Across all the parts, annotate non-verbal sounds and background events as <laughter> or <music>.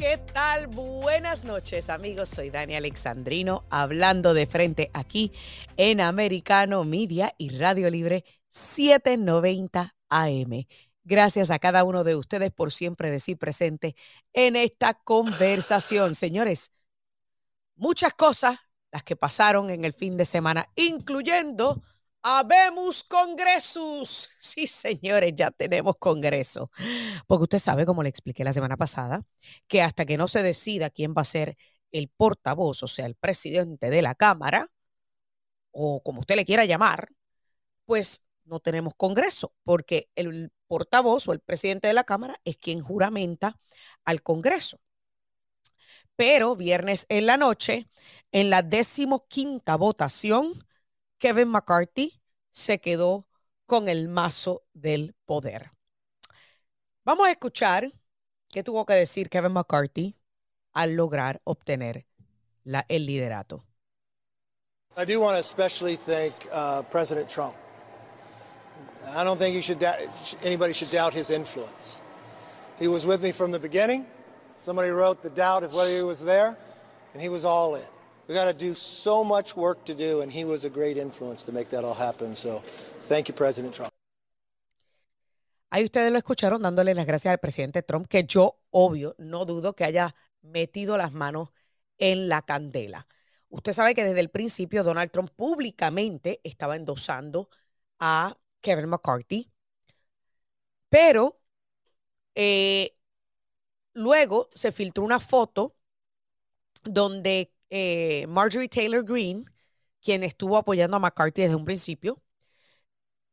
¿qué tal? Buenas noches, amigos. Soy Dani Alexandrino, hablando de frente aquí en Americano Media y Radio Libre 790 AM. Gracias a cada uno de ustedes por siempre decir presente en esta conversación. Señores, muchas cosas las que pasaron en el fin de semana, incluyendo Habemos congresos. <laughs> Sí, señores, ya tenemos congreso. Porque usted sabe, como le expliqué la semana pasada, que hasta que no se decida quién va a ser el portavoz, o sea, el presidente de la Cámara, o como usted le quiera llamar, pues no tenemos congreso, porque el portavoz o el presidente de la Cámara es quien juramenta al Congreso. Pero viernes en la noche, en la decimoquinta votación, Kevin McCarthy se quedó con el mazo del poder. Vamos a escuchar qué tuvo que decir Kevin McCarthy al lograr obtener la, el liderato. I do want to especially thank uh, President Trump. I don't think you should anybody should doubt his influence. He was with me from the beginning. Somebody wrote the doubt of whether he was there, and he was all in. We got to do so much work to do, and he was a great influence to make that all happen. So, thank you, President Trump. Ahí ustedes lo escucharon dándole las gracias al presidente Trump, que yo, obvio, no dudo que haya metido las manos en la candela. Usted sabe que desde el principio Donald Trump públicamente estaba endosando a Kevin McCarthy, pero eh, luego se filtró una foto donde eh, Marjorie Taylor Greene, quien estuvo apoyando a McCarthy desde un principio,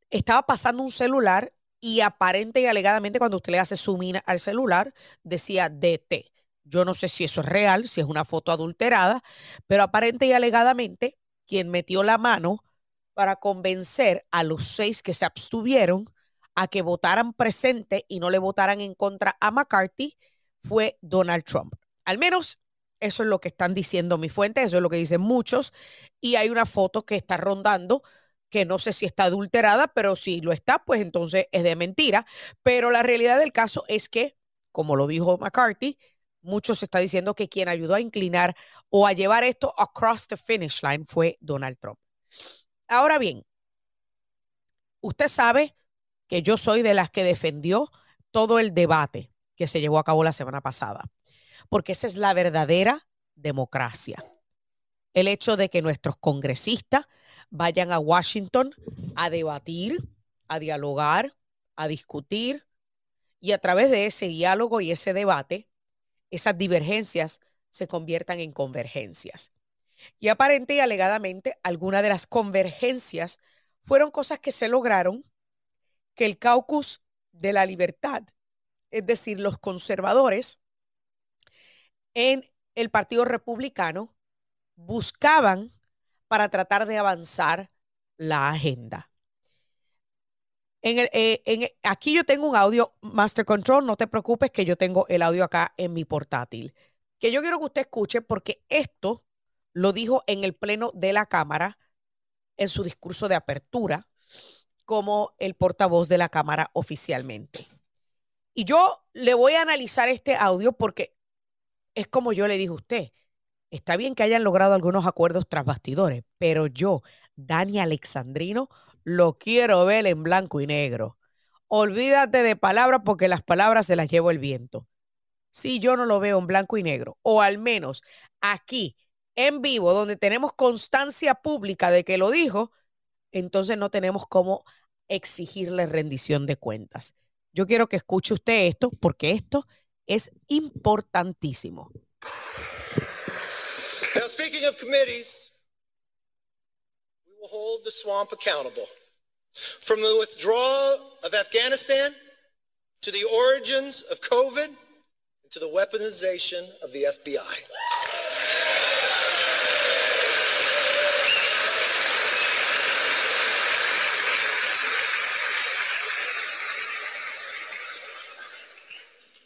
estaba pasando un celular y aparente y alegadamente cuando usted le hace zoom in al celular decía DT. Yo no sé si eso es real, si es una foto adulterada, pero aparente y alegadamente quien metió la mano para convencer a los seis que se abstuvieron a que votaran presente y no le votaran en contra a McCarthy fue Donald Trump. Al menos eso es lo que están diciendo mis fuentes, eso es lo que dicen muchos. Y hay una foto que está rondando que no sé si está adulterada, pero si lo está, pues entonces es de mentira. Pero la realidad del caso es que, como lo dijo McCarthy, muchos está diciendo que quien ayudó a inclinar o a llevar esto across the finish line fue Donald Trump. Ahora bien, usted sabe que yo soy de las que defendió todo el debate que se llevó a cabo la semana pasada porque esa es la verdadera democracia. El hecho de que nuestros congresistas vayan a Washington a debatir, a dialogar, a discutir, y a través de ese diálogo y ese debate, esas divergencias se conviertan en convergencias. Y aparente y alegadamente, algunas de las convergencias fueron cosas que se lograron que el caucus de la libertad, es decir, los conservadores, en el Partido Republicano buscaban para tratar de avanzar la agenda. En eh, aquí yo tengo un audio Master Control, no te preocupes que yo tengo el audio acá en mi portátil, que yo quiero que usted escuche porque esto lo dijo en el Pleno de la Cámara en su discurso de apertura como el portavoz de la Cámara oficialmente. Y yo le voy a analizar este audio porque es como yo le dije a usted. Está bien que hayan logrado algunos acuerdos tras bastidores, pero yo, Dani Alexandrino, lo quiero ver en blanco y negro. Olvídate de palabras porque las palabras se las llevo el viento. Si yo no lo veo en blanco y negro, o al menos aquí en vivo, donde tenemos constancia pública de que lo dijo, entonces no tenemos cómo exigirle rendición de cuentas. Yo quiero que escuche usted esto porque esto es importantísimo. Now, speaking of committees, we will hold the swamp accountable. From the withdrawal of Afghanistan to the origins of COVID to the weaponization of the FBI.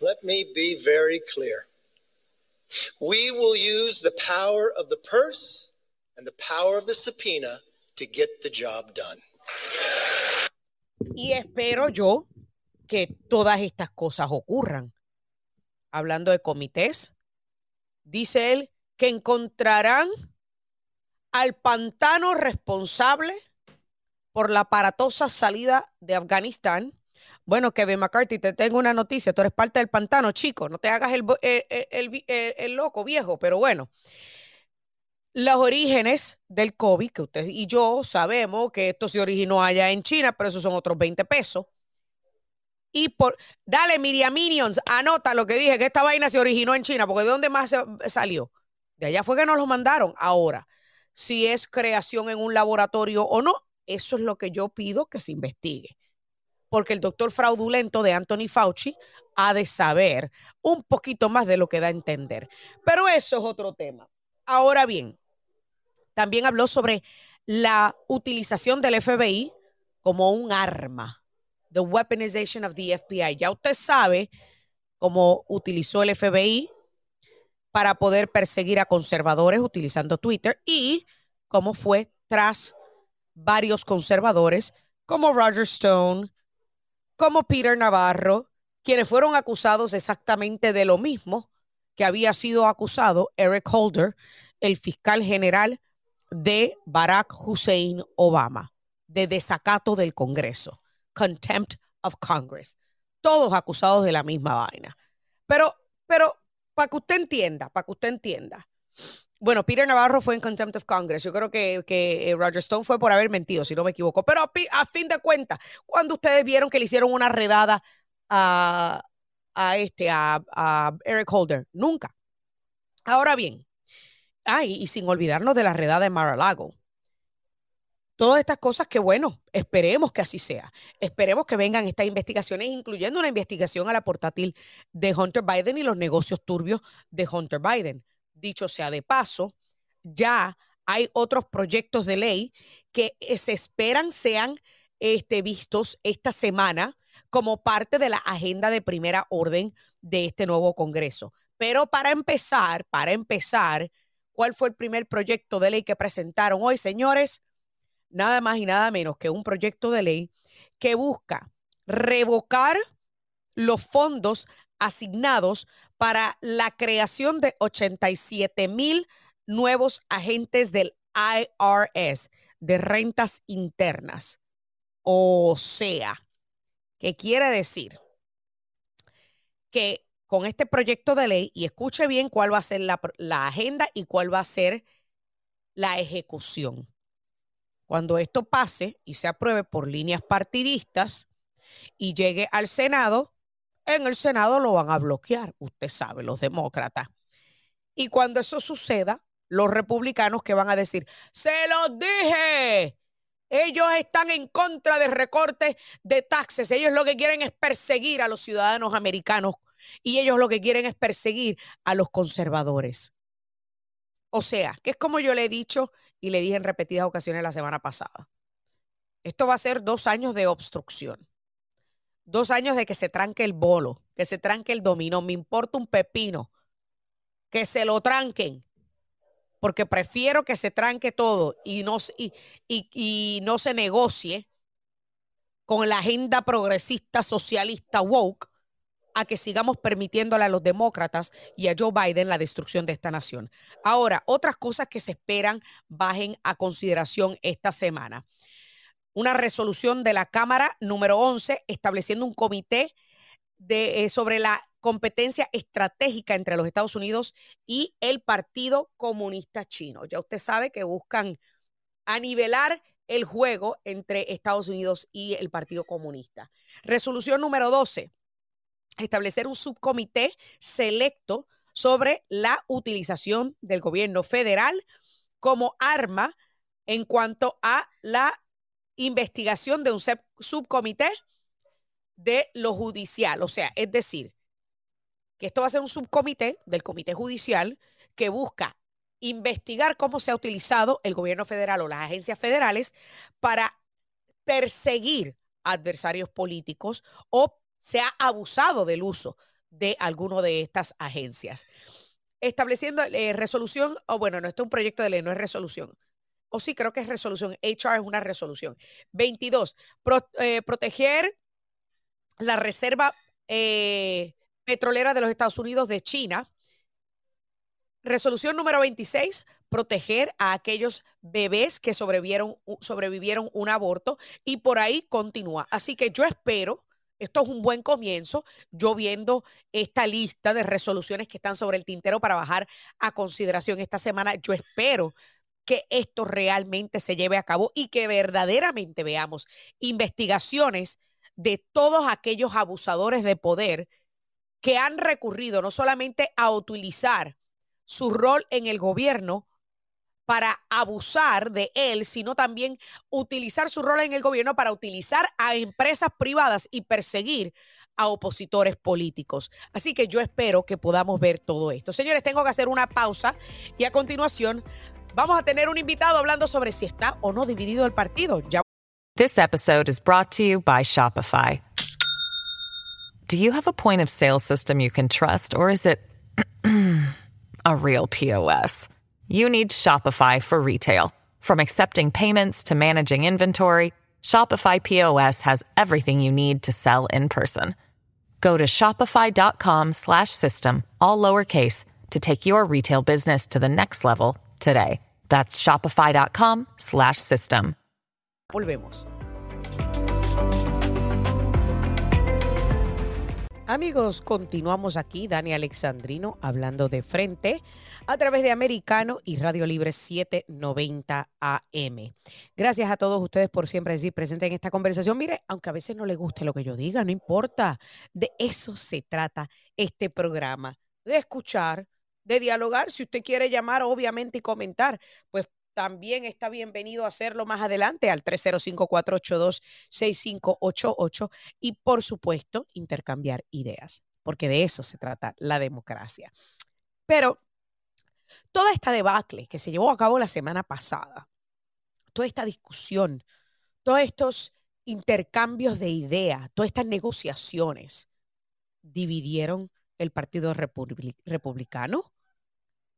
Let me be very clear. We will use the power of the purse and the power of the subpoena to get the job done. Y espero yo que todas estas cosas ocurran. Hablando de comités, dice él que encontrarán al pantano responsable por la aparatosa salida de Afganistán. Bueno, Kevin McCarthy, te tengo una noticia. Tú eres parte del pantano, chico. No te hagas el, eh, eh, eh, el loco, viejo. Pero bueno, los orígenes del COVID, que usted y yo sabemos que esto se originó allá en China, pero esos son otros 20 pesos. Y por, dale, Miriam Minions, anota lo que dije, que esta vaina se originó en China, porque ¿de dónde más salió? De allá fue que nos lo mandaron. Ahora, si es creación en un laboratorio o no, eso es lo que yo pido que se investigue. Porque el doctor fraudulento de Anthony Fauci ha de saber un poquito más de lo que da a entender. Pero eso es otro tema. Ahora bien, también habló sobre la utilización del FBI como un arma, the weaponization of the FBI. Ya usted sabe cómo utilizó el FBI para poder perseguir a conservadores utilizando Twitter y cómo fue tras varios conservadores como Roger Stone, como Peter Navarro, quienes fueron acusados exactamente de lo mismo que había sido acusado Eric Holder, el fiscal general de Barack Hussein Obama, de desacato del Congreso, contempt of Congress. Todos acusados de la misma vaina. Pero, pero, para que usted entienda, para que usted entienda. Bueno, Peter Navarro fue en contempt of Congress. Yo creo que, que eh, Roger Stone fue por haber mentido, si no me equivoco. Pero a, fin de cuentas, cuando ustedes vieron que le hicieron una redada a, a este, a, a Eric Holder, nunca. Ahora bien, Ay, y sin olvidarnos de la redada de Mar-a-Lago. Todas estas cosas que, bueno, esperemos que así sea. Esperemos que vengan estas investigaciones, incluyendo una investigación a la portátil de Hunter Biden y los negocios turbios de Hunter Biden. Dicho sea de paso, ya hay otros proyectos de ley que eh, se esperan sean este, vistos esta semana como parte de la agenda de primera orden de este nuevo Congreso. Pero para empezar, para empezar, ¿Cuál fue el primer proyecto de ley que presentaron hoy, señores? Nada más y nada menos que un proyecto de ley que busca revocar los fondos asignados para la creación de 87 mil nuevos agentes del IRS de rentas internas. O sea, ¿qué quiere decir? Que con este proyecto de ley y escuche bien cuál va a ser la, agenda y cuál va a ser la ejecución. Cuando esto pase y se apruebe por líneas partidistas y llegue al Senado, en el Senado lo van a bloquear, usted sabe, los demócratas. Y cuando eso suceda, los republicanos que van a decir, se los dije, ellos están en contra de recortes de taxes, ellos lo que quieren es perseguir a los ciudadanos americanos y ellos lo que quieren es perseguir a los conservadores. O sea, que es como yo le he dicho y le dije en repetidas ocasiones la semana pasada. Esto va a ser dos años de obstrucción. Dos años de que se tranque el bolo, que se tranque el dominó. Me importa un pepino. Que se lo tranquen. Porque prefiero que se tranque todo y no, y, y no se negocie con la agenda progresista socialista woke a que sigamos permitiéndole a los demócratas y a Joe Biden la destrucción de esta nación. Ahora, otras cosas que se esperan bajen a consideración esta semana. Una resolución de la Cámara número 11 estableciendo un comité eh, sobre la competencia estratégica entre los Estados Unidos y el Partido Comunista Chino. Ya usted sabe que buscan anivelar el juego entre Estados Unidos y el Partido Comunista. Resolución número 12 establecer un subcomité selecto sobre la utilización del gobierno federal como arma en cuanto a la investigación de un subcomité de lo judicial. O sea, es decir, que esto va a ser un subcomité del Comité Judicial que busca investigar cómo se ha utilizado el gobierno federal o las agencias federales para perseguir adversarios políticos o se ha abusado del uso de alguno de estas agencias. Estableciendo eh, resolución, o bueno, no, esto es un proyecto de ley, no es resolución. O sí, creo que es resolución. HR es una resolución. 22. Eh, proteger la reserva eh, petrolera de los Estados Unidos de China. Resolución número 26, proteger a aquellos bebés que sobrevivieron, sobrevivieron un aborto y por ahí continúa. Así que yo espero, esto es un buen comienzo, yo viendo esta lista de resoluciones que están sobre el tintero para bajar a consideración esta semana, yo espero que esto realmente se lleve a cabo y que verdaderamente veamos investigaciones de todos aquellos abusadores de poder que han recurrido no solamente a utilizar su rol en el gobierno para abusar de él, sino también utilizar su rol en el gobierno para utilizar a empresas privadas y perseguir a opositores políticos. Así que yo espero que podamos ver todo esto. Señores, tengo que hacer una pausa y a continuación vamos a tener un invitado hablando sobre si está o no dividido el partido. Ya This episode is brought to you by Shopify. Do you have a point of sale system you can trust or is it <clears throat> a real POS? You need Shopify for retail. From accepting payments to managing inventory, Shopify POS has everything you need to sell in person. Go to shopify.com/system all lowercase to take your retail business to the next level today. That's shopify.com/system. volvemos. Amigos, continuamos aquí, Dani Alexandrino, hablando de frente a través de Americano y Radio Libre 790 AM. Gracias a todos ustedes por siempre decir presente en esta conversación. Mire, aunque a veces no le guste lo que yo diga, no importa. De eso se trata este programa, de escuchar, de dialogar. Si usted quiere llamar, obviamente, y comentar, pues también está bienvenido a hacerlo más adelante al 305-482-6588 y por supuesto intercambiar ideas, porque de eso se trata la democracia. Pero toda esta debacle que se llevó a cabo la semana pasada, toda esta discusión, todos estos intercambios de ideas, todas estas negociaciones, dividieron el Partido Republicano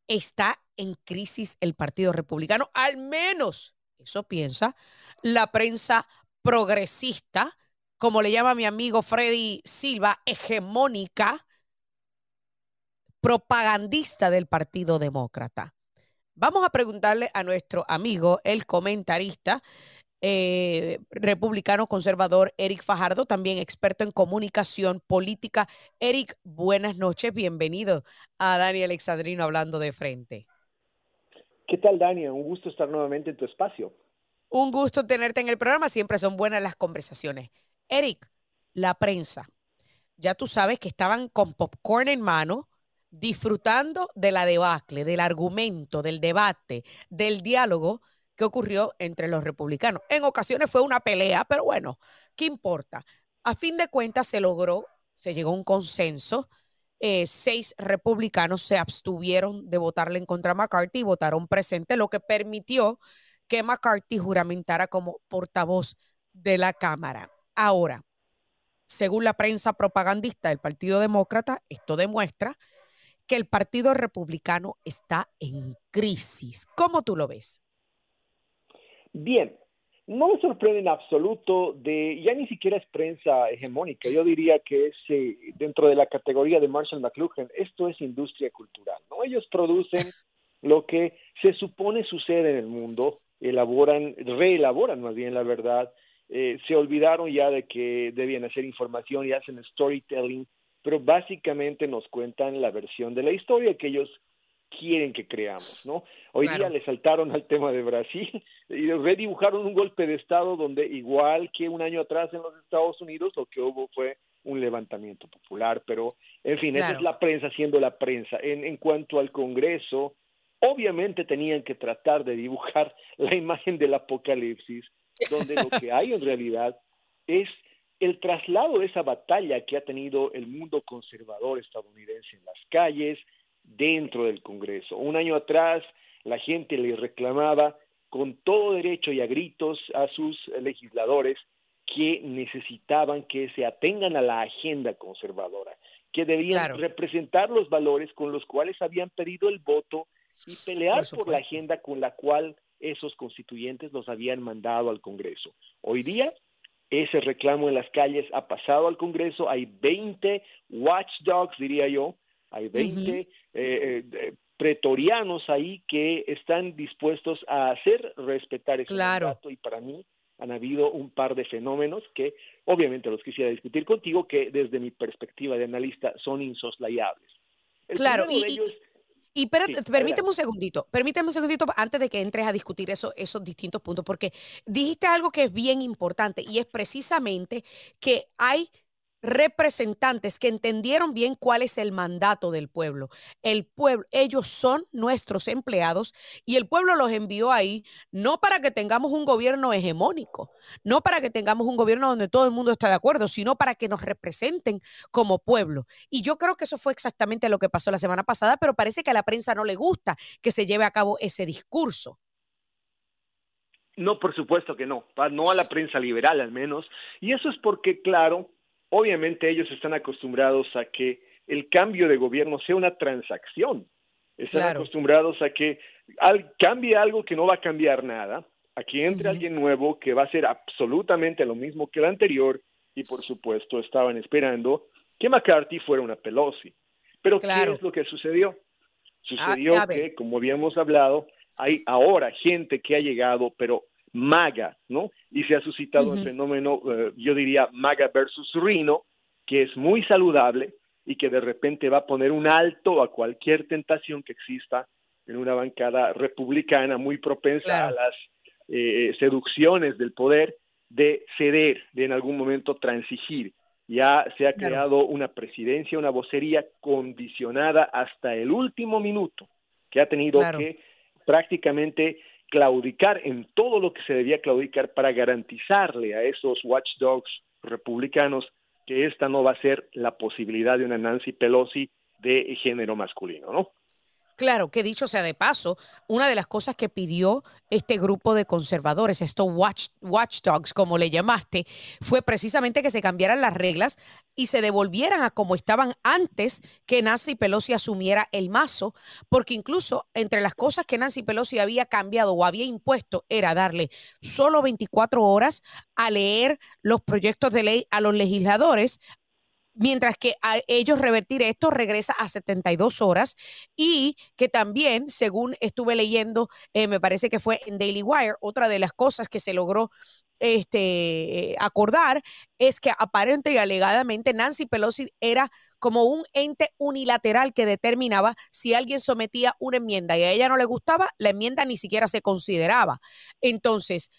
está en crisis el Partido Republicano, al menos eso piensa la prensa progresista, como le llama mi amigo Freddy Silva, hegemónica, propagandista del Partido Demócrata. Vamos a preguntarle a nuestro amigo, el comentarista, eh, republicano conservador Eric Fajardo, también experto en comunicación política. Eric, buenas noches, bienvenido a Dani Alexandrino hablando de frente. ¿Qué tal, Dani? Un gusto estar nuevamente en tu espacio. Un gusto tenerte en el programa, siempre son buenas las conversaciones. Eric, la prensa, ya tú sabes que estaban con popcorn en mano, disfrutando de la debacle, del argumento, del debate, del diálogo que ocurrió entre los republicanos. En ocasiones fue una pelea, pero bueno, ¿qué importa? A fin de cuentas se logró, se llegó a un consenso. Eh, seis republicanos se abstuvieron de votarle en contra a McCarthy y votaron presente, lo que permitió que McCarthy juramentara como portavoz de la Cámara. Ahora, según la prensa propagandista del Partido Demócrata, esto demuestra que el Partido Republicano está en crisis. ¿Cómo tú lo ves? Bien, no me sorprende en absoluto de, ya ni siquiera es prensa hegemónica, yo diría que es eh, dentro de la categoría de Marshall McLuhan, esto es industria cultural, ¿no? Ellos producen lo que se supone sucede en el mundo, elaboran, reelaboran más bien la verdad, eh, se olvidaron ya de que debían hacer información y hacen storytelling, pero básicamente nos cuentan la versión de la historia que ellos quieren que creamos, ¿no? Hoy día le saltaron al tema de Brasil <laughs> y redibujaron un golpe de Estado donde igual que un año atrás en los Estados Unidos lo que hubo fue un levantamiento popular, pero en fin, esa es la prensa siendo la prensa. En, en cuanto al Congreso, obviamente tenían que tratar de dibujar <laughs> la imagen del apocalipsis, donde lo que hay en <laughs> realidad es el traslado de esa batalla que ha tenido el mundo conservador estadounidense en las calles, dentro del Congreso. Un año atrás la gente le reclamaba con todo derecho y a gritos a sus legisladores que necesitaban que se atengan a la agenda conservadora, que debían representar los valores con los cuales habían pedido el voto y pelear por, la agenda con la cual esos constituyentes los habían mandado al Congreso. Hoy día ese reclamo en las calles ha pasado al Congreso, hay 20 watchdogs, diría yo, hay 20 eh, eh, pretorianos ahí que están dispuestos a hacer respetar ese mandato y para mí han habido un par de fenómenos que obviamente los quisiera discutir contigo que desde mi perspectiva de analista son insoslayables. claro, y, y, permíteme un segundito, permíteme un segundito antes de que entres a discutir eso, esos distintos puntos, porque dijiste algo que es bien importante y es precisamente que hay representantes que entendieron bien cuál es el mandato del pueblo. El pueblo, ellos son nuestros empleados y el pueblo los envió ahí no para que tengamos un gobierno hegemónico, no para que tengamos un gobierno donde todo el mundo está de acuerdo, sino para que nos representen como pueblo. Y yo creo que eso fue exactamente lo que pasó la semana pasada, pero parece que a la prensa no le gusta que se lleve a cabo ese discurso. No, por supuesto que no, no a la prensa liberal al menos. Y eso es porque, claro, obviamente ellos están acostumbrados a que el cambio de gobierno sea una transacción. Están acostumbrados a que cambie algo que no va a cambiar nada, a que entre alguien nuevo que va a ser absolutamente lo mismo que el anterior y por supuesto estaban esperando que McCarthy fuera una Pelosi. Pero ¿qué es lo que sucedió? Sucedió que, como habíamos hablado, hay ahora gente que ha llegado, pero maga, ¿no? Y se ha suscitado el fenómeno, eh, yo diría, maga versus Rino, que es muy saludable y que de repente va a poner un alto a cualquier tentación que exista en una bancada republicana muy propensa a las eh, seducciones del poder de ceder, de en algún momento transigir. Ya se ha creado una presidencia, una vocería condicionada hasta el último minuto, que ha tenido que prácticamente claudicar en todo lo que se debía claudicar para garantizarle a esos watchdogs republicanos que esta no va a ser la posibilidad de una Nancy Pelosi de género masculino, ¿no? Claro, que dicho sea de paso, una de las cosas que pidió este grupo de conservadores, estos watch, watchdogs, como le llamaste, fue precisamente que se cambiaran las reglas y se devolvieran a como estaban antes que Nancy Pelosi asumiera el mazo, porque incluso entre las cosas que Nancy Pelosi había cambiado o había impuesto era darle solo 24 horas a leer los proyectos de ley a los legisladores, mientras que a ellos revertir esto regresa a 72 horas y que también, según estuve leyendo, eh, me parece que fue en Daily Wire, otra de las cosas que se logró este, acordar es que aparente y alegadamente Nancy Pelosi era como un ente unilateral que determinaba si alguien sometía una enmienda y a ella no le gustaba, la enmienda ni siquiera se consideraba. Entonces,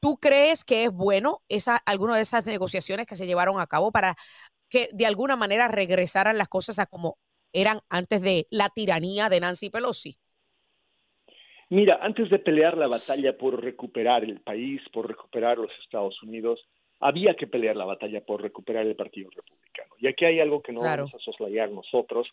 ¿Tú crees que es bueno esa, alguna de esas negociaciones que se llevaron a cabo para que de alguna manera regresaran las cosas a como eran antes de la tiranía de Nancy Pelosi? Mira, antes de pelear la batalla por recuperar el país, por recuperar los Estados Unidos, había que pelear la batalla por recuperar el Partido Republicano. Y aquí hay algo que no vamos a soslayar nosotros,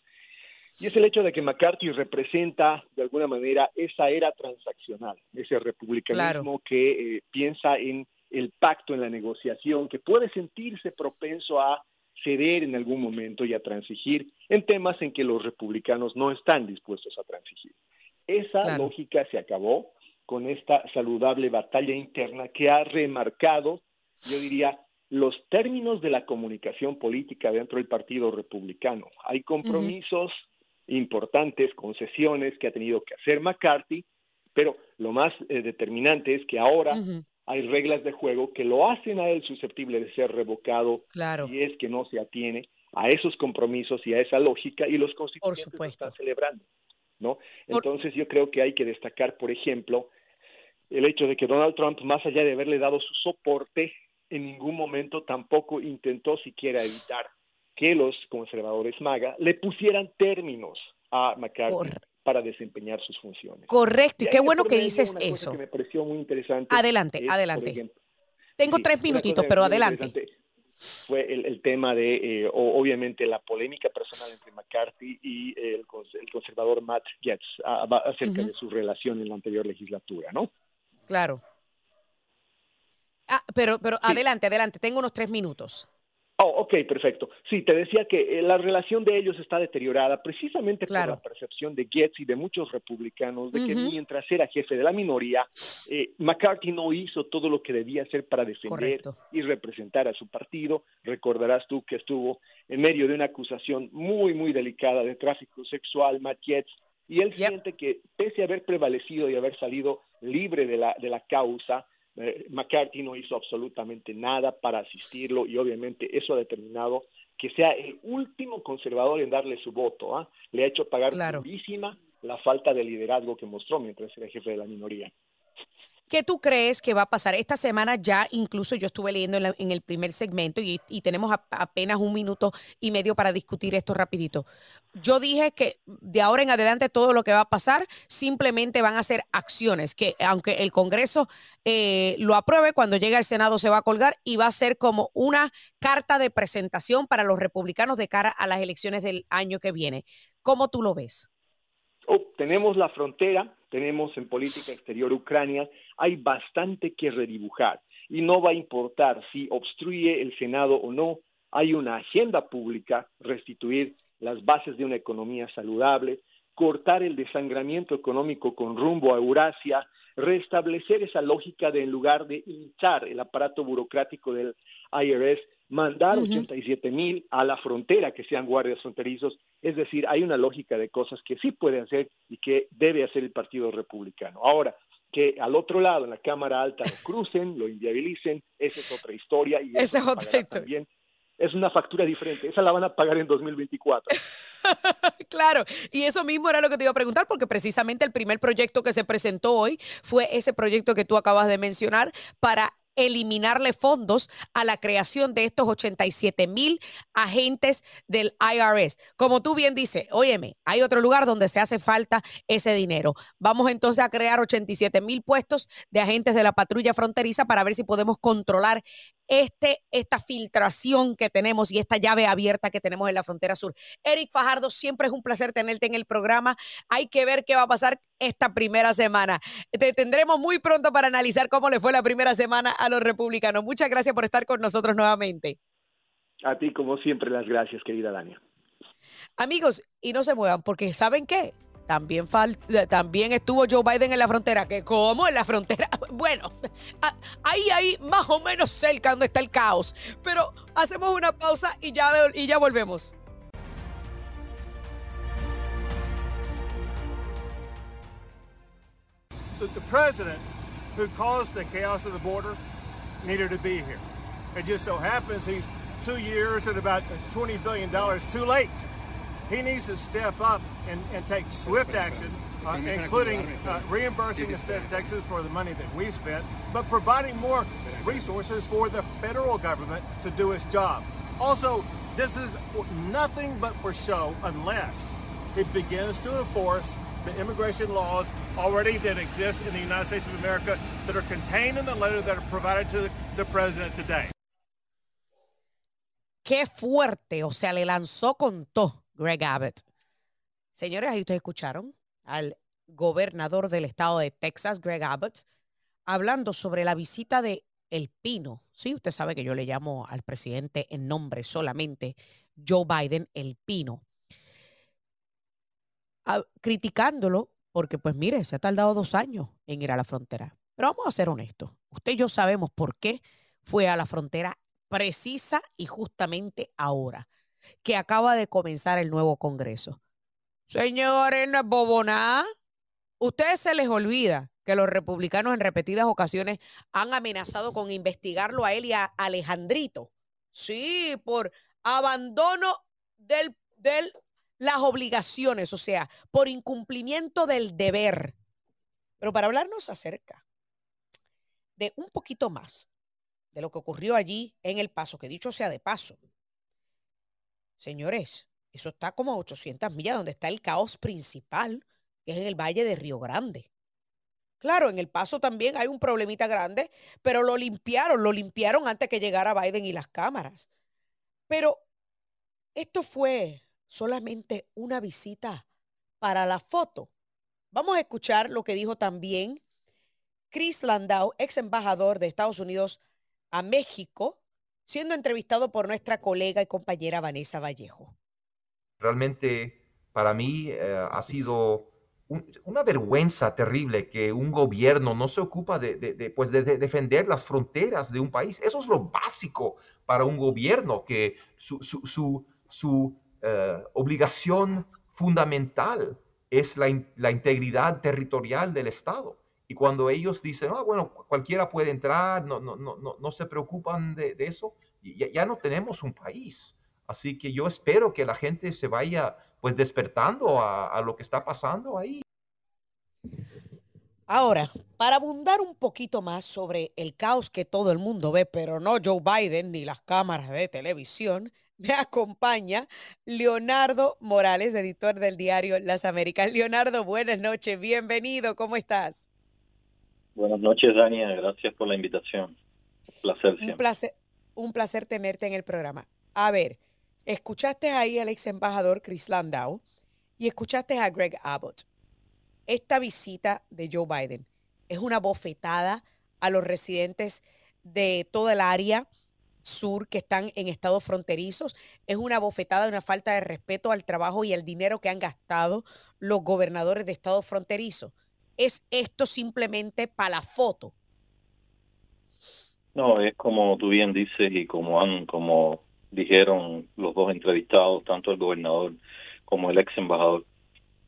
y es el hecho de que McCarthy representa de alguna manera esa era transaccional, ese republicanismo que eh, piensa en el pacto, en la negociación, que puede sentirse propenso a ceder en algún momento y a transigir en temas en que los republicanos no están dispuestos a transigir. Esa lógica se acabó con esta saludable batalla interna que ha remarcado, yo diría, los términos de la comunicación política dentro del Partido Republicano. Hay compromisos importantes, concesiones que ha tenido que hacer McCarthy, pero lo más eh, determinante es que ahora hay reglas de juego que lo hacen a él susceptible de ser revocado claro. y es que no se atiene a esos compromisos y a esa lógica y los constituyentes lo están celebrando, ¿no? Entonces yo creo que hay que destacar, por ejemplo, el hecho de que Donald Trump, más allá de haberle dado su soporte, en ningún momento tampoco intentó siquiera evitar que los conservadores MAGA le pusieran términos a McCarthy para desempeñar sus funciones. Correcto, y, qué bueno que dices eso. Que me pareció muy interesante. Adelante, adelante. Tengo tres minutitos, pero adelante. fue el, tema de, eh, obviamente, la polémica personal entre McCarthy y el, conservador Matt Getz acerca de su relación en la anterior legislatura, ¿no? Claro. Ah, pero, pero adelante, adelante, tengo unos tres minutos. Oh, ok, perfecto. Sí, te decía que eh, la relación de ellos está deteriorada precisamente por la percepción de Getz y de muchos republicanos de que mientras era jefe de la minoría, eh, McCarthy no hizo todo lo que debía hacer para defender y representar a su partido. Recordarás tú que estuvo en medio de una acusación muy, muy delicada de tráfico sexual, Matt Getz, y él siente que pese a haber prevalecido y haber salido libre de la, de la causa, eh, McCarthy no hizo absolutamente nada para asistirlo y obviamente eso ha determinado que sea el último conservador en darle su voto. ¿ah? Le ha hecho pagar claro. la falta de liderazgo que mostró mientras era jefe de la minoría. ¿Qué tú crees que va a pasar? Esta semana ya incluso yo estuve leyendo en, el primer segmento y, tenemos apenas un minuto y medio para discutir esto rapidito. Yo dije que de ahora en adelante todo lo que va a pasar simplemente van a ser acciones, que aunque el Congreso eh, lo apruebe, cuando llegue al Senado se va a colgar y va a ser como una carta de presentación para los republicanos de cara a las elecciones del año que viene. ¿Cómo tú lo ves? Oh, tenemos la frontera, tenemos en política exterior Ucrania, hay bastante que redibujar y no va a importar si obstruye el Senado o no, hay una agenda pública, restituir las bases de una economía saludable, cortar el desangramiento económico con rumbo a Eurasia, restablecer esa lógica de en lugar de hinchar el aparato burocrático del IRS, mandar 87 mil a la frontera que sean guardias fronterizos. Es decir, hay una lógica de cosas que sí puede hacer y que debe hacer el Partido Republicano. Ahora, que al otro lado, en la Cámara Alta, lo crucen, lo inviabilicen, esa es otra historia. Y esa es otra historia. Es una factura diferente, esa la van a pagar en 2024. <laughs> claro, y eso mismo era lo que te iba a preguntar, porque precisamente el primer proyecto que se presentó hoy fue ese proyecto que tú acabas de mencionar para eliminarle fondos a la creación de estos 87 mil agentes del IRS. Como tú bien dices, óyeme, hay otro lugar donde se hace falta ese dinero. Vamos entonces a crear 87 mil puestos de agentes de la patrulla fronteriza para ver si podemos controlar este, esta filtración que tenemos y esta llave abierta que tenemos en la frontera sur. Eric Fajardo, siempre es un placer tenerte en el programa. Hay que ver qué va a pasar esta primera semana. Te tendremos muy pronto para analizar cómo le fue la primera semana a los republicanos. Muchas gracias por estar con nosotros nuevamente. A ti, como siempre, las gracias, querida Dania. Amigos, y no se muevan, porque ¿saben qué? También, también estuvo Joe Biden en la frontera. ¿Que cómo en la frontera? <laughs> Bueno, ahí, ahí, más o menos cerca donde está el caos. Pero hacemos una pausa y ya, y ya volvemos. The president who caused the chaos of the border needed to be here. It just so happens he's two years and about $20 billion too late. He needs to step up and, and take swift action, uh, including uh, reimbursing the state of Texas for the money that we spent, but providing more resources for the federal government to do its job. Also, this is nothing but for show unless it begins to enforce the immigration laws already that exist in the United States of America that are contained in the letter that are provided to the president today. Qué fuerte, o sea, le lanzó con todo Greg Abbott. Señores, ahí ustedes escucharon al gobernador del estado de Texas, Greg Abbott, hablando sobre la visita de El Pino. Sí, usted sabe que yo le llamo al presidente en nombre solamente Joe Biden El Pino. criticándolo porque, pues mire, se ha tardado dos años en ir a la frontera. Pero vamos a ser honestos. Usted y yo sabemos por qué fue a la frontera precisa y justamente ahora que acaba de comenzar el nuevo Congreso. Señores, no es. Ustedes se les olvida que los republicanos en repetidas ocasiones han amenazado con investigarlo a él y a Alejandrito. Sí, por abandono de del, las obligaciones, o sea, por incumplimiento del deber. Pero para hablarnos acerca de un poquito más de lo que ocurrió allí en El Paso, que dicho sea de paso, Señores, eso está como a 800 millas donde está el caos principal, que es en el Valle de Río Grande. Claro, en El Paso también hay un problemita grande, pero lo limpiaron, lo limpiaron antes que llegara Biden y las cámaras. Pero esto fue solamente una visita para la foto. Vamos a escuchar lo que dijo también Chris Landau, ex embajador de Estados Unidos a México, siendo entrevistado por nuestra colega y compañera Vanessa Vallejo. Realmente para mí eh, ha sido una vergüenza terrible que un gobierno no se ocupa de, pues de, defender las fronteras de un país. Eso es lo básico para un gobierno, que su, su, eh, obligación fundamental es la, integridad territorial del Estado. Y cuando ellos dicen, ah, bueno, cualquiera puede entrar, no, no, no, no, se preocupan de, eso, ya, no tenemos un país. Así que yo espero que la gente se vaya pues despertando a, lo que está pasando ahí. Ahora, para abundar un poquito más sobre el caos que todo el mundo ve, pero no Joe Biden ni las cámaras de televisión, <laughs> me acompaña Leonardo Morales, editor del diario Las Américas. Leonardo, buenas noches, bienvenido, ¿cómo estás? Buenas noches, Dania, gracias por la invitación. placer Un placer, un placer tenerte en el programa. A ver, Escuchaste ahí al ex embajador Chris Landau y escuchaste a Greg Abbott. Esta visita de Joe Biden es una bofetada a los residentes de toda el área sur que están en estados fronterizos. Es una bofetada, una falta de respeto al trabajo y al dinero que han gastado los gobernadores de estados fronterizos. ¿Es esto simplemente para la foto? No, es como tú bien dices y como han, como dijeron los dos entrevistados, tanto el gobernador como el ex embajador.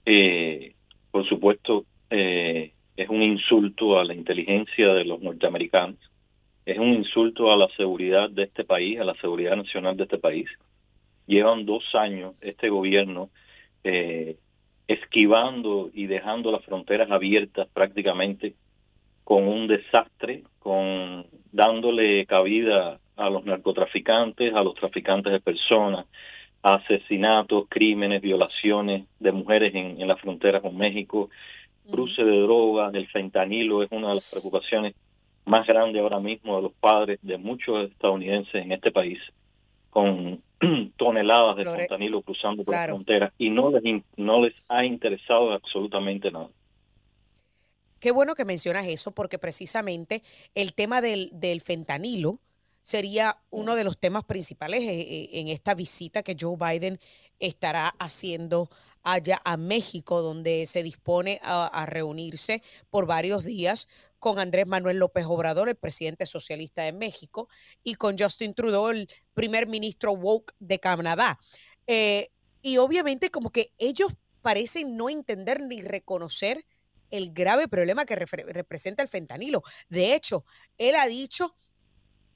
Eh, por supuesto, eh, es un insulto a la inteligencia de los norteamericanos, es un insulto a la seguridad de este país, a la seguridad nacional de este país. Llevan dos años este gobierno eh, esquivando y dejando las fronteras abiertas prácticamente con un desastre, con dándole cabida a los narcotraficantes, a los traficantes de personas, asesinatos, crímenes, violaciones de mujeres en, en la frontera con México, cruce de drogas, el fentanilo es una de las preocupaciones más grandes ahora mismo de los padres de muchos estadounidenses en este país, con <clears throat> toneladas de fentanilo cruzando por la frontera y no les, no les ha interesado absolutamente nada. Qué bueno que mencionas eso, porque precisamente el tema del, del fentanilo sería uno de los temas principales eh, eh, en esta visita que Joe Biden estará haciendo allá a México, donde se dispone a, reunirse por varios días con Andrés Manuel López Obrador, el presidente socialista de México, y con Justin Trudeau, el primer ministro woke de Canadá. Eh, y obviamente como que ellos parecen no entender ni reconocer el grave problema que representa el fentanilo. De hecho, él ha dicho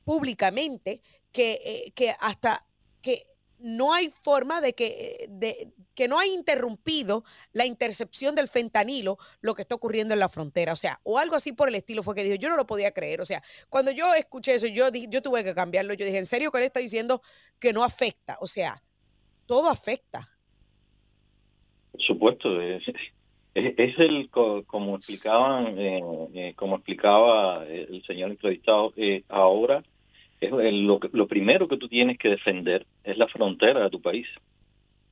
públicamente que, eh, que hasta que no hay forma de que, de, que no ha interrumpido la intercepción del fentanilo lo que está ocurriendo en la frontera. O sea, o algo así por el estilo fue que dijo, yo no lo podía creer. O sea, cuando yo escuché eso, yo, yo tuve que cambiarlo. Yo dije, ¿en serio que él está diciendo que no afecta? O sea, todo afecta. Por supuesto, es, es, el, como explicaban, eh, eh, como explicaba el señor entrevistado, eh, ahora es lo, lo primero que tú tienes que defender es la frontera de tu país.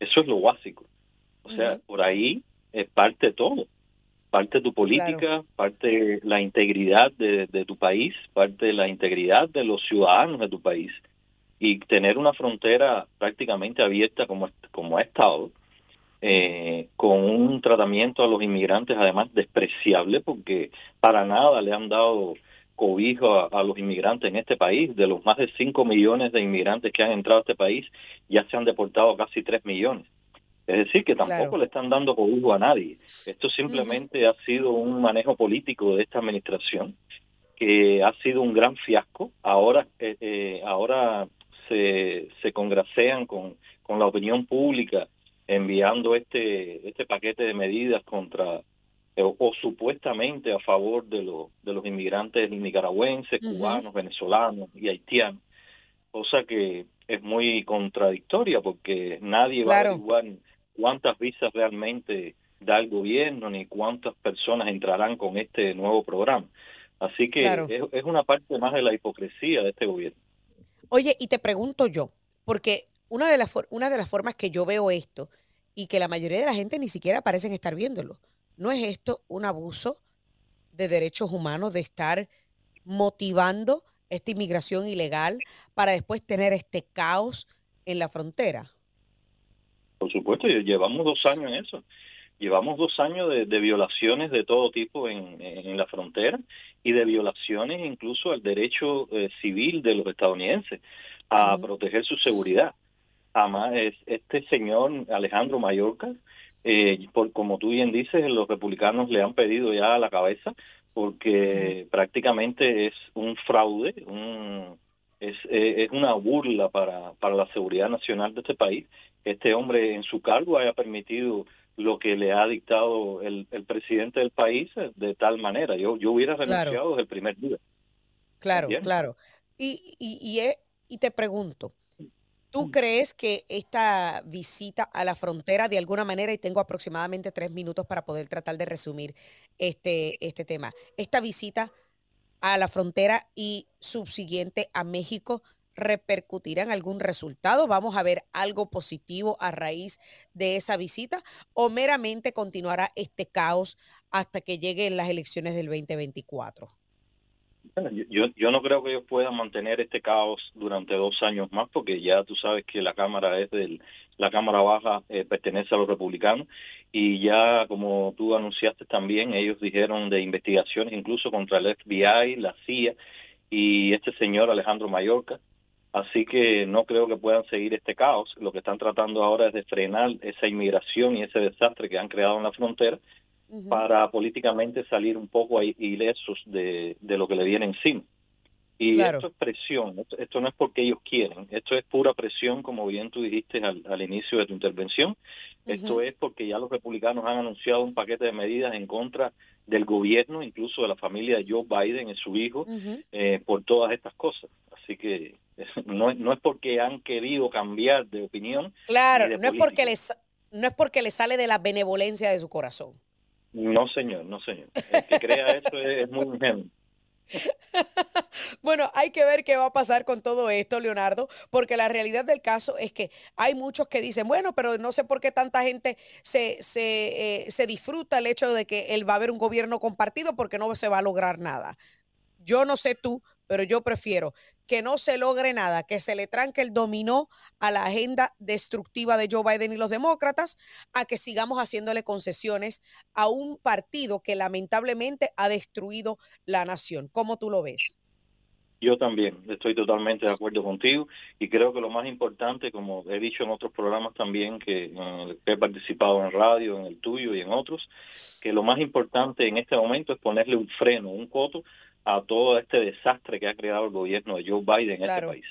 Eso es lo básico. O sea, por ahí es parte de todo. Parte de tu política, parte de la integridad de, de, tu país, parte de la integridad de los ciudadanos de tu país. Y tener una frontera prácticamente abierta como, como ha estado, eh, con un tratamiento a los inmigrantes además despreciable porque para nada le han dado cobijo a, los inmigrantes en este país. De los más de 5 millones de inmigrantes que han entrado a este país, ya se han deportado casi 3 millones. Es decir, que tampoco le están dando cobijo a nadie. Esto simplemente ha sido un manejo político de esta administración que ha sido un gran fiasco. Ahora, eh, eh, ahora se, se congracean con, con la opinión pública enviando este, este paquete de medidas contra o, supuestamente a favor de, los de los inmigrantes nicaragüenses, cubanos, venezolanos y haitianos, cosa que es muy contradictoria porque nadie va a averiguar cuántas visas realmente da el gobierno ni cuántas personas entrarán con este nuevo programa. Así que es, una parte más de la hipocresía de este gobierno. Oye, y te pregunto yo, porque una de, las, una de las formas que yo veo esto y que la mayoría de la gente ni siquiera parecen estar viéndolo, ¿no es esto un abuso de derechos humanos de estar motivando esta inmigración ilegal para después tener este caos en la frontera? Por supuesto, llevamos dos años en eso. Llevamos dos años de, violaciones de todo tipo en, la frontera y de violaciones incluso al derecho eh, civil de los estadounidenses a proteger su seguridad. Además, este señor Alejandro Mallorca, eh, por, como tú bien dices, los republicanos le han pedido ya a la cabeza porque prácticamente es un fraude, un, es, eh, es una burla para, para la seguridad nacional de este país. Este hombre en su cargo haya permitido lo que le ha dictado el, el presidente del país de tal manera. Yo, yo hubiera renunciado desde el primer día. Claro, claro. Y, y, y, y te pregunto, ¿Tú mm. crees que esta visita a la frontera, de alguna manera, y tengo aproximadamente tres minutos para poder tratar de resumir este, este tema, esta visita a la frontera y subsiguiente a México repercutirá en algún resultado? ¿Vamos a ver algo positivo a raíz de esa visita o meramente continuará este caos hasta que lleguen las elecciones del 2024? Yo, yo no creo que ellos puedan mantener este caos durante dos años más, porque ya tú sabes que la Cámara es del, la Cámara Baja eh, pertenece a los republicanos y ya como tú anunciaste también, ellos dijeron de investigaciones incluso contra el FBI, la CIA y este señor Alejandro Mallorca. Así que no creo que puedan seguir este caos. Lo que están tratando ahora es de frenar esa inmigración y ese desastre que han creado en la frontera para políticamente salir un poco ilesos de, de lo que le viene encima. Y esto es presión, esto, no es porque ellos quieren, esto es pura presión, como bien tú dijiste al, al inicio de tu intervención. Esto es porque ya los republicanos han anunciado un paquete de medidas en contra del gobierno, incluso de la familia de Joe Biden y su hijo, eh, por todas estas cosas. Así que <laughs> no, no es porque han querido cambiar de opinión. Claro, no, es porque les, no es porque les sale de la benevolencia de su corazón. No, señor, no, señor. El que crea eso es, muy ingenuo. <laughs> bueno, hay que ver qué va a pasar con todo esto, Leonardo, porque la realidad del caso es que hay muchos que dicen, bueno, pero no sé por qué tanta gente se, se, eh, se disfruta el hecho de que él va a haber un gobierno compartido porque no se va a lograr nada. Yo no sé tú, pero yo prefiero que no se logre nada, que se le tranque el dominó a la agenda destructiva de Joe Biden y los demócratas, a que sigamos haciéndole concesiones a un partido que lamentablemente ha destruido la nación. ¿Cómo tú lo ves? Yo también estoy totalmente de acuerdo contigo y creo que lo más importante, como he dicho en otros programas también que, he participado en radio, en el tuyo y en otros, que lo más importante en este momento es ponerle un freno, un coto a todo este desastre que ha creado el gobierno de Joe Biden en este país.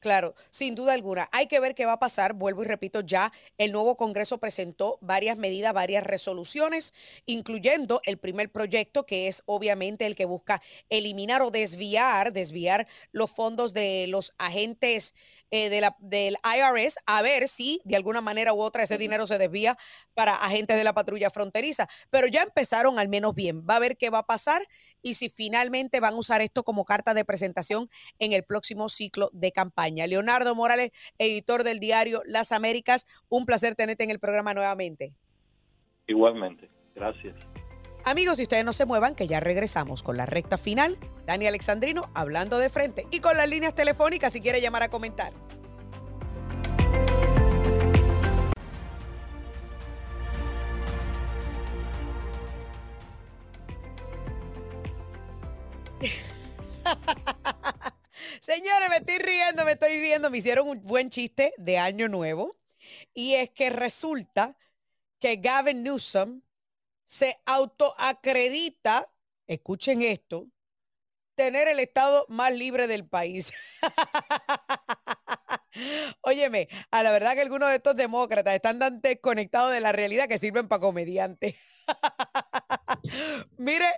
Claro, sin duda alguna. Hay que ver qué va a pasar. Vuelvo y repito, ya el nuevo Congreso presentó varias medidas, varias resoluciones, incluyendo el primer proyecto, que es obviamente el que busca eliminar o desviar, desviar los fondos de los agentes eh, de la, del IRS a ver si de alguna manera u otra ese dinero se desvía para agentes de la patrulla fronteriza. Pero ya empezaron al menos bien. Va a ver qué va a pasar y si finalmente van a usar esto como carta de presentación en el próximo ciclo de campaña. Leonardo Morales, editor del diario Las Américas, un placer tenerte en el programa nuevamente. Igualmente, gracias. Amigos, si ustedes no se muevan, que ya regresamos con la recta final. Dani Alexandrino hablando de frente y con las líneas telefónicas si quiere llamar a comentar. <laughs> Señores, me estoy riendo, me estoy riendo. Me hicieron un buen chiste de Año Nuevo. Y es que resulta que Gavin Newsom se autoacredita, escuchen esto, tener el estado más libre del país. <laughs> Óyeme, a la verdad que algunos de estos demócratas están tan desconectados de la realidad que sirven para comediantes. <laughs> Mire,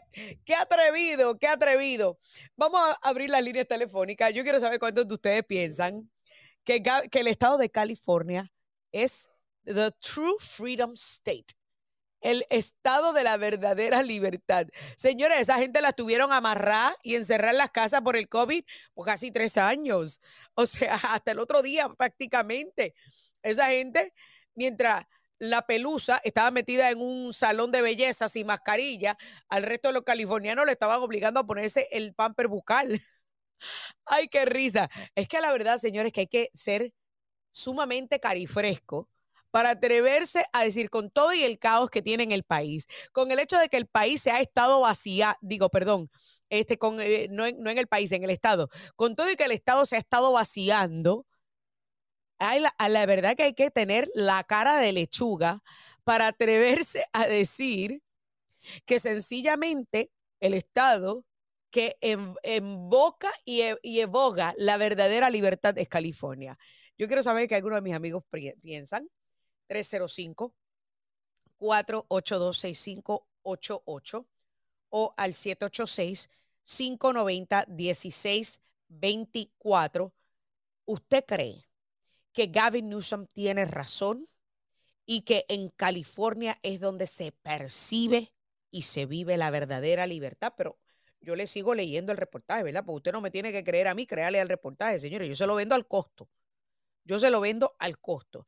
qué atrevido, qué atrevido. Vamos a abrir las líneas telefónicas. Yo quiero saber cuántos de ustedes piensan que, que el estado de California es the true freedom state el estado de la verdadera libertad. Señores, esa gente la tuvieron amarrada y encerrada en las casas por el COVID por casi tres años. O sea, <laughs> hasta el otro día prácticamente. Esa gente, mientras la pelusa estaba metida en un salón de belleza sin mascarilla, al resto de los californianos le estaban obligando a ponerse el pamper bucal. <laughs> Ay, qué risa. Es que la verdad, señores, que hay que ser sumamente carifresco para atreverse a decir con todo y el caos que tiene en el país, con el hecho de que el país se ha estado vacía, digo, perdón, este, con, eh, no, en, el país, en el Estado, con todo y que el Estado se ha estado vaciando, hay la, la verdad que hay que tener la cara de lechuga para atreverse a decir que sencillamente el Estado que invoca y, e, y evoca la verdadera libertad es California. Yo quiero saber qué algunos de mis amigos piensan. 305 482 6588 o al 786 590 1624. ¿Usted cree que Gavin Newsom tiene razón y que en California es donde se percibe y se vive la verdadera libertad? Pero yo le sigo leyendo el reportaje, ¿verdad? Porque usted no me tiene que creer a mí, créale al reportaje, señores. Yo se lo vendo al costo. Yo se lo vendo al costo.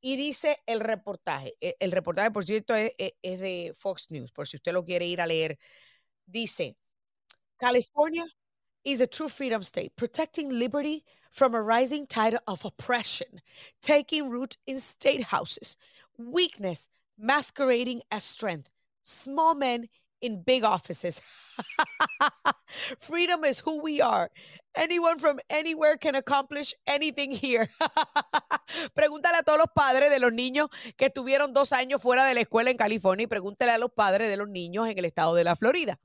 Y dice el reportaje, e, el reportaje, por cierto, es, e, es, de Fox News, por si usted lo quiere ir a leer. Dice, California is a true freedom state, protecting liberty from a rising tide of oppression, taking root in state houses, weakness masquerading as strength, small men in big offices. <laughs> Freedom is who we are. Anyone from anywhere can accomplish anything here. <laughs> pregúntale a todos los padres de los niños que estuvieron dos años fuera de la escuela en California y pregúntale a los padres de los niños en el estado de la Florida,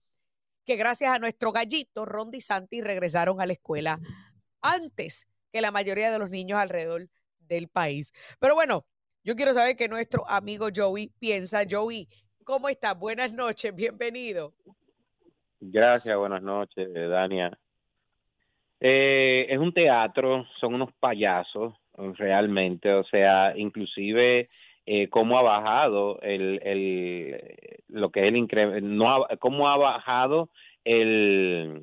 que gracias a nuestro gallito Ron DeSantis regresaron a la escuela antes que la mayoría de los niños alrededor del país. Pero bueno, yo quiero saber qué nuestro amigo Joey piensa. Joey, ¿cómo estás? Buenas noches, bienvenido. Gracias, buenas noches, Dania. Eh, es un teatro, son unos payasos, realmente, o sea, inclusive eh, cómo ha bajado el, el lo que es el incremento, no cómo ha bajado el,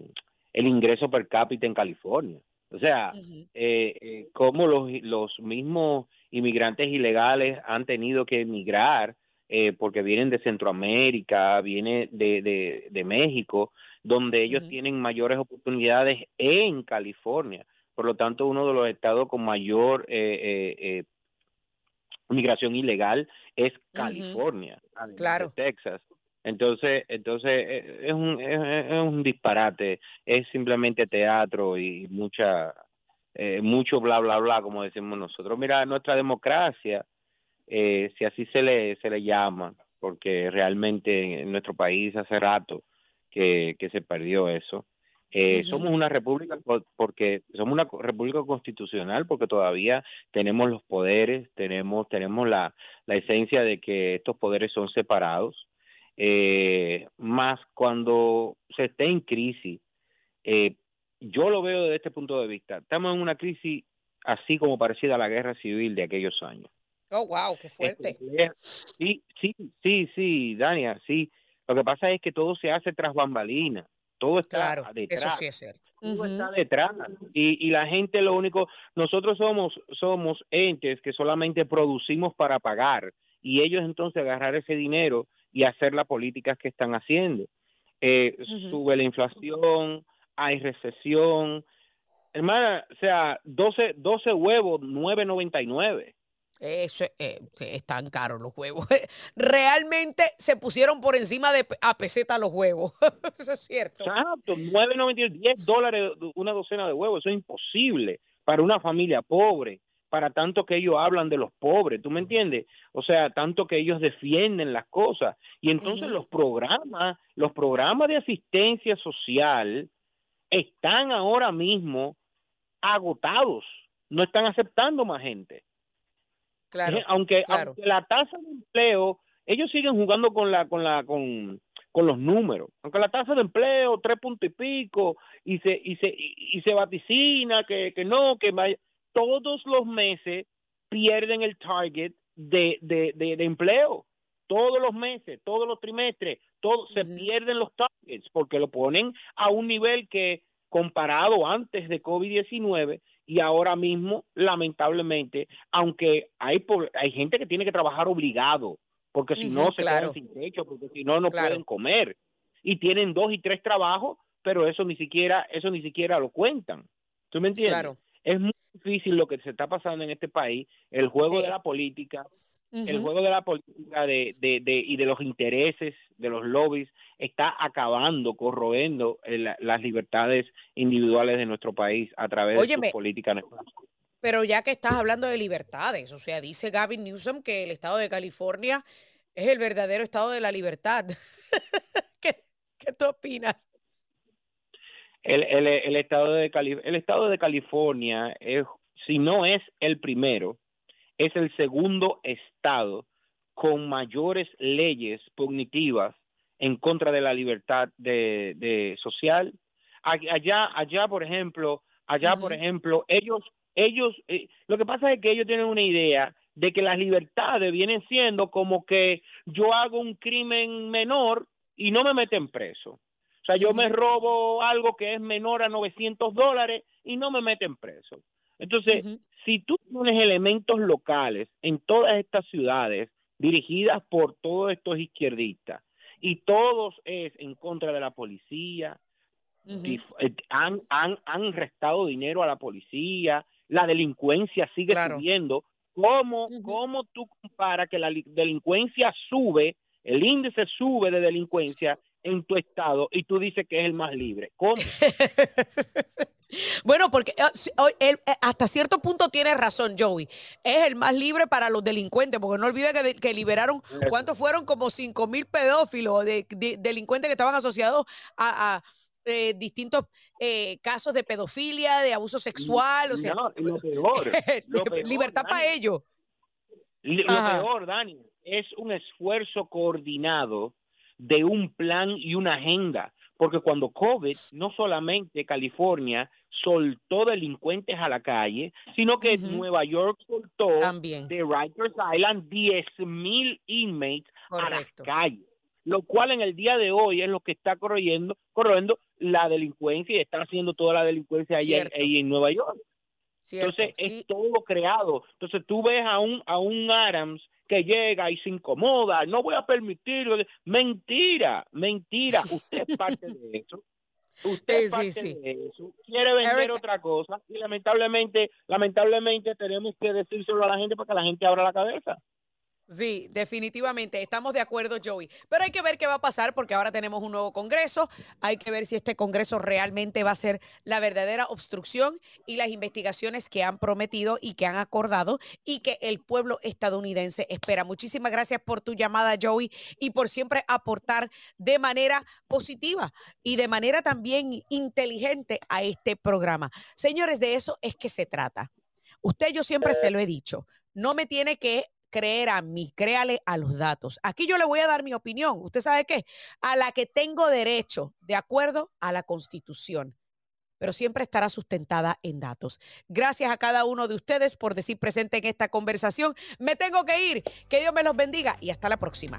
el ingreso per cápita en California. O sea, eh, eh, cómo los, los mismos inmigrantes ilegales han tenido que emigrar eh, porque vienen de Centroamérica, vienen de, de, de México, donde ellos tienen mayores oportunidades en California. Por lo tanto, uno de los estados con mayor eh, eh, migración ilegal es California, claro. Texas. Entonces, entonces es un, es, un disparate, es simplemente teatro y mucha, eh, mucho bla, bla, bla, como decimos nosotros. Mira, nuestra democracia, eh, si así se le, se le llama, porque realmente en nuestro país hace rato que, que se perdió eso. Eh, Somos una república porque somos una república constitucional porque todavía tenemos los poderes, tenemos tenemos la, la esencia de que estos poderes son separados. Eh, más cuando se esté en crisis, eh, yo lo veo desde este punto de vista. Estamos en una crisis así como parecida a la guerra civil de aquellos años. Oh, wow, qué fuerte. Sí, sí, sí, sí, Dania, sí. Lo que pasa es que todo se hace tras bambalinas. Todo está claro, detrás. Eso sí es cierto. Todo está detrás. Y, y la gente lo único, nosotros somos, somos entes que solamente producimos para pagar y ellos entonces agarrar ese dinero y hacer las políticas que están haciendo. Eh, Sube la inflación, hay recesión. Hermana, o sea, 12, 12 huevos, 9.99. Eso eh, están caros los huevos. <laughs> Realmente se pusieron por encima de a peseta los huevos. <laughs> eso es cierto. Exacto, 9.99, 10 dólares una docena de huevos. Eso es imposible para una familia pobre, para tanto que ellos hablan de los pobres, ¿tú me entiendes? O sea, tanto que ellos defienden las cosas. Y entonces los programas, los programas de asistencia social están ahora mismo agotados. No están aceptando más gente. Claro, aunque, claro. aunque la tasa de empleo, ellos siguen jugando con la, con la, con, con los números. Aunque la tasa de empleo, tres puntos y pico, y se, y se, y se vaticina que, que no, que vaya, todos los meses pierden el target de, de, de, de empleo. todos los meses, todos los trimestres, todo, se pierden los targets porque lo ponen a un nivel que comparado antes de COVID-19 y ahora mismo, lamentablemente, aunque hay, hay gente que tiene que trabajar obligado, porque si no se quedan sin techo, porque si no, no pueden comer. Y tienen dos y tres trabajos, pero eso ni siquiera, eso ni siquiera lo cuentan. ¿Tú me entiendes? Es muy difícil lo que se está pasando en este país, el juego de la política, el juego de la política de, de, de, y de los intereses de los lobbies está acabando, corroendo las libertades individuales de nuestro país a través de su política Pero ya que estás hablando de libertades, o sea, dice Gavin Newsom que el estado de California es el verdadero estado de la libertad. <laughs> ¿Qué, ¿Qué, tú opinas? El, el, el, estado de el estado de California es, si no es el primero, es el segundo estado con mayores leyes punitivas en contra de la libertad de, de social. Allá, allá, por ejemplo, allá, por ejemplo, ellos, ellos, eh, lo que pasa es que ellos tienen una idea de que las libertades vienen siendo como que yo hago un crimen menor y no me meten preso. O sea, yo me robo algo que es menor a 900 dólares y no me meten preso. Entonces, si tú tienes elementos locales en todas estas ciudades dirigidas por todos estos izquierdistas y todos es en contra de la policía, eh, han, han, han restado dinero a la policía, la delincuencia sigue subiendo. ¿Cómo, ¿Cómo tú comparas que la delincuencia sube, el índice sube de delincuencia en tu estado y tú dices que es el más libre? ¿Cómo? <laughs> Bueno, porque eh, eh, hasta cierto punto tiene razón, Joey. Es el más libre para los delincuentes, porque no olvide que, liberaron, ¿cuántos fueron? Como 5 mil pedófilos, de, delincuentes que estaban asociados a, eh, distintos casos de pedofilia, de abuso sexual, o sea, <laughs> lo peor, libertad para ellos. Lo peor, Dani, es un esfuerzo coordinado de un plan y una agenda porque cuando COVID, no solamente California soltó delincuentes a la calle, sino que Nueva York soltó de Rikers Island 10.000 mil inmates a la calle, lo cual en el día de hoy es lo que está corriendo, corriendo la delincuencia y está haciendo toda la delincuencia ahí, en Nueva York. Entonces es todo creado. Entonces tú ves a un a un Adams que llega y se incomoda, no voy a permitirlo. Mentira, mentira, usted es parte de <laughs> eso. Usted es parte de eso, quiere vender otra cosa y lamentablemente, lamentablemente tenemos que decírselo a la gente para que la gente abra la cabeza. Sí, definitivamente, estamos de acuerdo, Joey. Pero hay que ver qué va a pasar porque ahora tenemos un nuevo Congreso. Hay que ver si este Congreso realmente va a ser la verdadera obstrucción y las investigaciones que han prometido y que han acordado y que el pueblo estadounidense espera. Muchísimas gracias por tu llamada, Joey, y por siempre aportar de manera positiva y de manera también inteligente a este programa. Señores, de eso es que se trata. Usted, yo siempre se lo he dicho, no me tiene que creer a mí, créale a los datos. Aquí yo le voy a dar mi opinión. ¿Usted sabe qué? A la que tengo derecho, de acuerdo a la Constitución pero siempre estará sustentada en datos. Gracias a cada uno de ustedes por decir presente en esta conversación. Me tengo que ir. Que Dios me los bendiga y hasta la próxima.